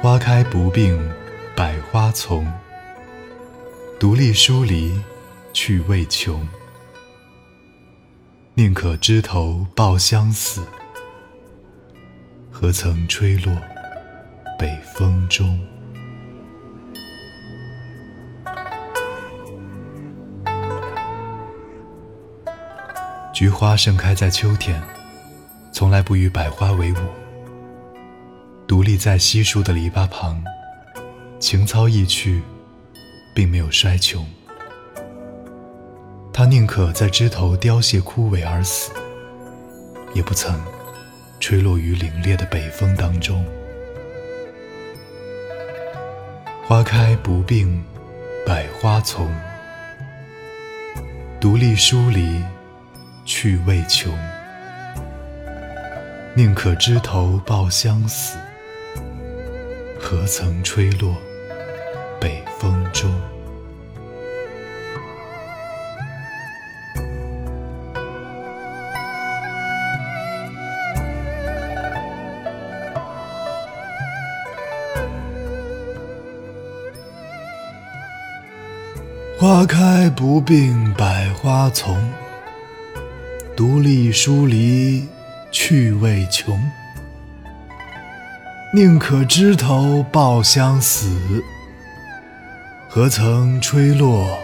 花开不并百花丛，独立疏离趣味穷。宁可枝头抱香死，何曾吹落北风中。菊花盛开在秋天，从来不与百花为伍，独立在稀疏的篱笆旁，情操意趣，并没有衰穷。他宁可在枝头凋谢枯萎而死，也不曾吹落于凛冽的北风当中。花开不并百花丛，独立疏离。趣味穷，宁可枝头抱香死，何曾吹落北风中？花开不并百花丛。独立疏离，趣味穷。宁可枝头抱香死，何曾吹落